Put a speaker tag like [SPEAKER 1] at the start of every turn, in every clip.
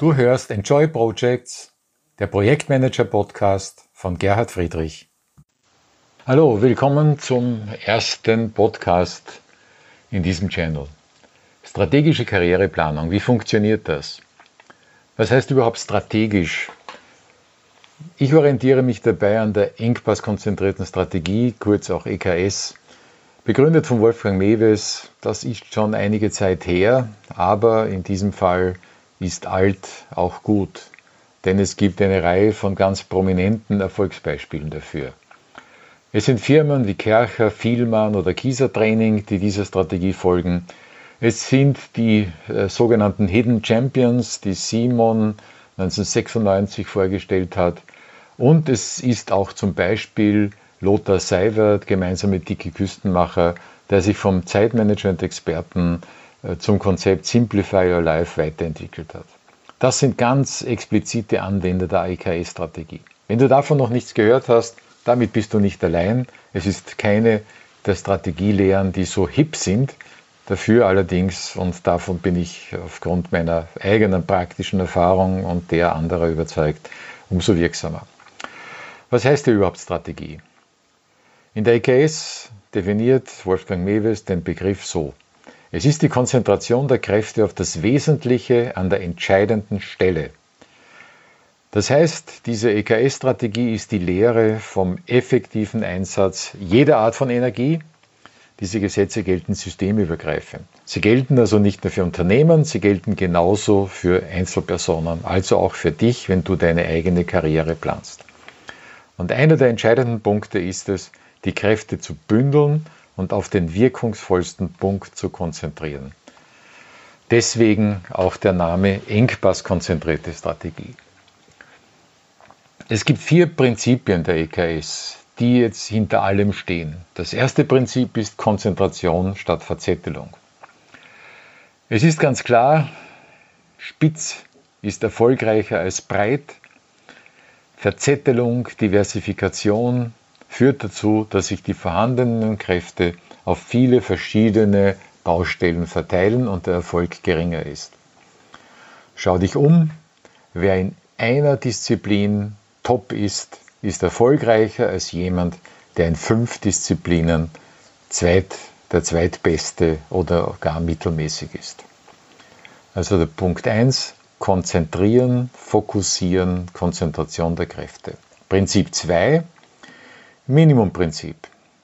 [SPEAKER 1] Du hörst Enjoy Projects, der Projektmanager Podcast von Gerhard Friedrich. Hallo, willkommen zum ersten Podcast in diesem Channel. Strategische Karriereplanung, wie funktioniert das? Was heißt überhaupt strategisch? Ich orientiere mich dabei an der Engpass-konzentrierten Strategie, kurz auch EKS, begründet von Wolfgang Mewes. Das ist schon einige Zeit her, aber in diesem Fall ist alt auch gut, denn es gibt eine Reihe von ganz prominenten Erfolgsbeispielen dafür. Es sind Firmen wie Kercher, Vielmann oder Kieser Training, die dieser Strategie folgen. Es sind die äh, sogenannten Hidden Champions, die Simon 1996 vorgestellt hat. Und es ist auch zum Beispiel Lothar Seiwert gemeinsam mit Dicky Küstenmacher, der sich vom Zeitmanagement-Experten zum Konzept Simplify Your Life weiterentwickelt hat. Das sind ganz explizite Anwender der AIKE-Strategie. Wenn du davon noch nichts gehört hast, damit bist du nicht allein. Es ist keine der Strategielehren, die so hip sind. Dafür allerdings, und davon bin ich aufgrund meiner eigenen praktischen Erfahrung und der anderer überzeugt, umso wirksamer. Was heißt hier überhaupt Strategie? In der EKS definiert Wolfgang Mewes den Begriff so. Es ist die Konzentration der Kräfte auf das Wesentliche an der entscheidenden Stelle. Das heißt, diese EKS-Strategie ist die Lehre vom effektiven Einsatz jeder Art von Energie. Diese Gesetze gelten systemübergreifend. Sie gelten also nicht nur für Unternehmen, sie gelten genauso für Einzelpersonen, also auch für dich, wenn du deine eigene Karriere planst. Und einer der entscheidenden Punkte ist es, die Kräfte zu bündeln und auf den wirkungsvollsten Punkt zu konzentrieren. Deswegen auch der Name Engpass-konzentrierte Strategie. Es gibt vier Prinzipien der EKS, die jetzt hinter allem stehen. Das erste Prinzip ist Konzentration statt Verzettelung. Es ist ganz klar, spitz ist erfolgreicher als breit. Verzettelung, Diversifikation, führt dazu, dass sich die vorhandenen Kräfte auf viele verschiedene Baustellen verteilen und der Erfolg geringer ist. Schau dich um, wer in einer Disziplin top ist, ist erfolgreicher als jemand, der in fünf Disziplinen zweit, der zweitbeste oder gar mittelmäßig ist. Also der Punkt 1, konzentrieren, fokussieren, Konzentration der Kräfte. Prinzip 2, Minimumprinzip.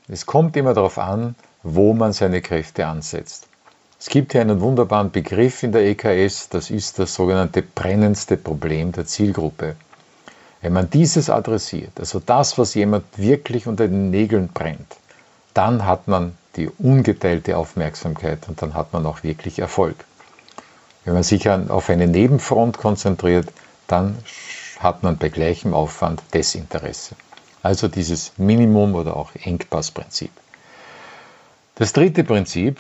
[SPEAKER 1] Es kommt immer darauf an, wo man seine Kräfte ansetzt. Es gibt hier einen wunderbaren Begriff in der EKS, das ist das sogenannte brennendste Problem der Zielgruppe. Wenn man dieses adressiert, also das, was jemand wirklich unter den Nägeln brennt, dann hat man die ungeteilte Aufmerksamkeit und dann hat man auch wirklich Erfolg. Wenn man sich auf eine Nebenfront konzentriert, dann hat man bei gleichem Aufwand Desinteresse. Also dieses Minimum oder auch Engpassprinzip. Das dritte Prinzip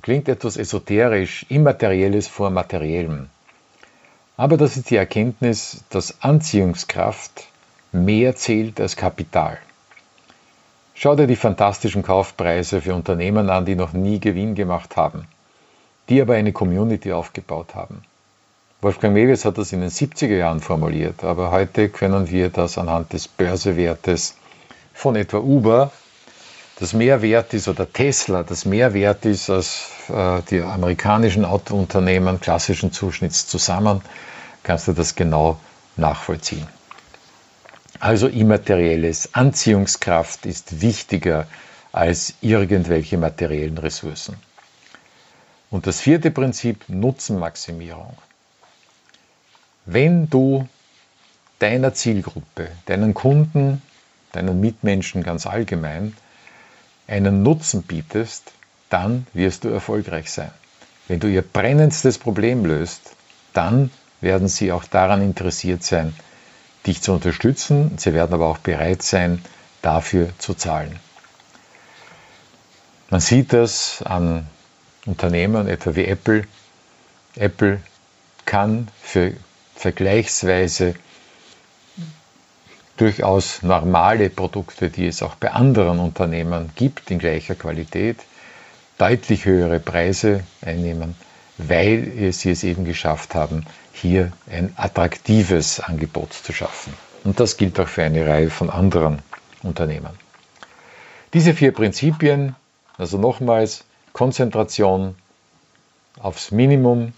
[SPEAKER 1] klingt etwas esoterisch, immaterielles vor materiellem. Aber das ist die Erkenntnis, dass Anziehungskraft mehr zählt als Kapital. Schau dir die fantastischen Kaufpreise für Unternehmen an, die noch nie Gewinn gemacht haben, die aber eine Community aufgebaut haben. Wolfgang Mewes hat das in den 70er Jahren formuliert, aber heute können wir das anhand des Börsewertes von etwa Uber, das mehr wert ist, oder Tesla, das mehr wert ist als äh, die amerikanischen Autounternehmen klassischen Zuschnitts zusammen, kannst du das genau nachvollziehen. Also immaterielles Anziehungskraft ist wichtiger als irgendwelche materiellen Ressourcen. Und das vierte Prinzip Nutzenmaximierung. Wenn du deiner Zielgruppe, deinen Kunden, deinen Mitmenschen ganz allgemein einen Nutzen bietest, dann wirst du erfolgreich sein. Wenn du ihr brennendstes Problem löst, dann werden sie auch daran interessiert sein, dich zu unterstützen. Sie werden aber auch bereit sein, dafür zu zahlen. Man sieht das an Unternehmen, etwa wie Apple. Apple kann für vergleichsweise durchaus normale Produkte, die es auch bei anderen Unternehmen gibt in gleicher Qualität, deutlich höhere Preise einnehmen, weil sie es eben geschafft haben, hier ein attraktives Angebot zu schaffen. Und das gilt auch für eine Reihe von anderen Unternehmen. Diese vier Prinzipien, also nochmals Konzentration aufs Minimum,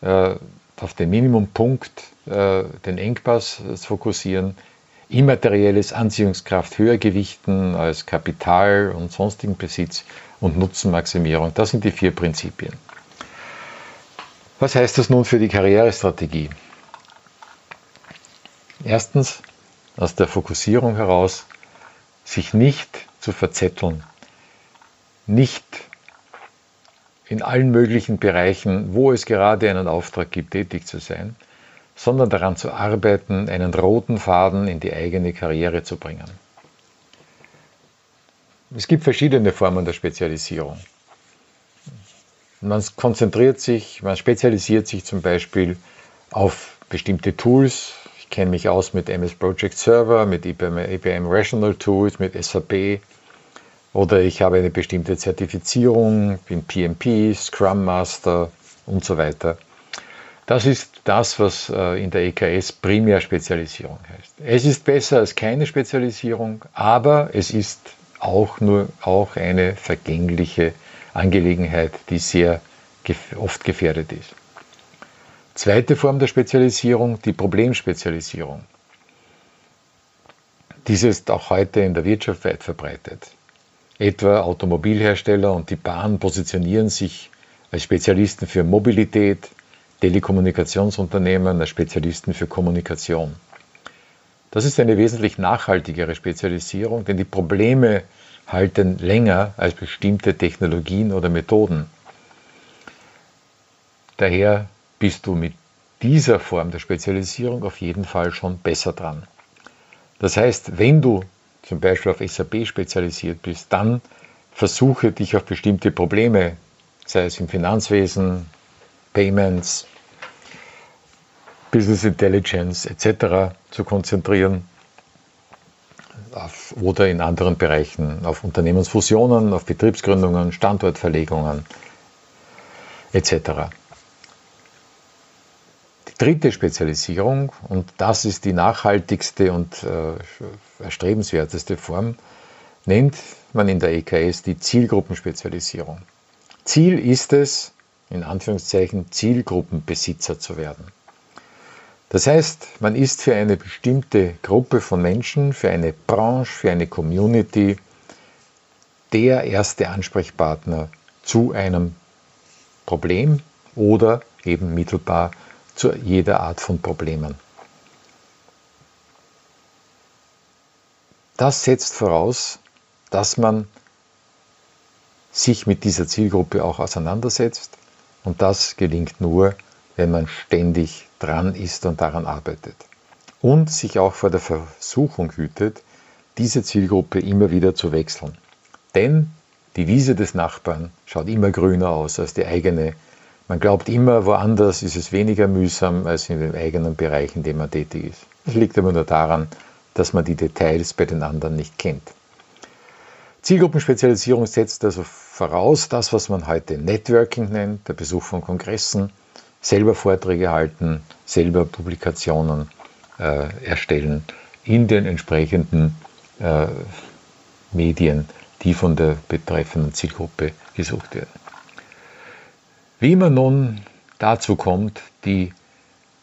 [SPEAKER 1] äh, auf den Minimumpunkt, äh, den Engpass fokussieren, immaterielles Anziehungskraft höher gewichten als Kapital und sonstigen Besitz und Nutzenmaximierung. Das sind die vier Prinzipien. Was heißt das nun für die Karrierestrategie? Erstens, aus der Fokussierung heraus, sich nicht zu verzetteln, nicht in allen möglichen Bereichen, wo es gerade einen Auftrag gibt, tätig zu sein, sondern daran zu arbeiten, einen roten Faden in die eigene Karriere zu bringen. Es gibt verschiedene Formen der Spezialisierung. Man konzentriert sich, man spezialisiert sich zum Beispiel auf bestimmte Tools. Ich kenne mich aus mit MS Project Server, mit IBM, Rational Tools, mit SAP. Oder ich habe eine bestimmte Zertifizierung, bin PMP, Scrum Master und so weiter. Das ist das, was äh, in der EKS Primärspezialisierung heißt. Es ist besser als keine Spezialisierung, aber es ist auch nur auch eine vergängliche Angelegenheit, die sehr oft gefährdet ist. Zweite Form der Spezialisierung, die Problemspezialisierung. Diese ist auch heute in der Wirtschaft weit verbreitet. Etwa Automobilhersteller und die Bahn positionieren sich als Spezialisten für Mobilität, Telekommunikationsunternehmen als Spezialisten für Kommunikation. Das ist eine wesentlich nachhaltigere Spezialisierung, denn die Probleme halten länger als bestimmte Technologien oder Methoden. Daher bist du mit dieser Form der Spezialisierung auf jeden Fall schon besser dran. Das heißt, wenn du zum Beispiel auf SAP spezialisiert bist, dann versuche dich auf bestimmte Probleme, sei es im Finanzwesen, Payments, Business Intelligence etc. zu konzentrieren auf, oder in anderen Bereichen auf Unternehmensfusionen, auf Betriebsgründungen, Standortverlegungen etc. Dritte Spezialisierung, und das ist die nachhaltigste und äh, erstrebenswerteste Form, nennt man in der EKS die Zielgruppenspezialisierung. Ziel ist es, in Anführungszeichen Zielgruppenbesitzer zu werden. Das heißt, man ist für eine bestimmte Gruppe von Menschen, für eine Branche, für eine Community der erste Ansprechpartner zu einem Problem oder eben mittelbar zu jeder Art von Problemen. Das setzt voraus, dass man sich mit dieser Zielgruppe auch auseinandersetzt und das gelingt nur, wenn man ständig dran ist und daran arbeitet. Und sich auch vor der Versuchung hütet, diese Zielgruppe immer wieder zu wechseln. Denn die Wiese des Nachbarn schaut immer grüner aus als die eigene. Man glaubt immer, woanders ist es weniger mühsam als in dem eigenen Bereich, in dem man tätig ist. Das liegt aber nur daran, dass man die Details bei den anderen nicht kennt. Zielgruppenspezialisierung setzt also voraus, das, was man heute Networking nennt, der Besuch von Kongressen, selber Vorträge halten, selber Publikationen äh, erstellen in den entsprechenden äh, Medien, die von der betreffenden Zielgruppe gesucht werden. Wie man nun dazu kommt, die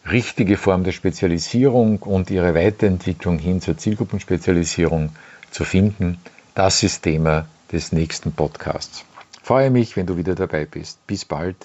[SPEAKER 1] richtige Form der Spezialisierung und ihre Weiterentwicklung hin zur Zielgruppenspezialisierung zu finden, das ist Thema des nächsten Podcasts. Freue mich, wenn du wieder dabei bist. Bis bald.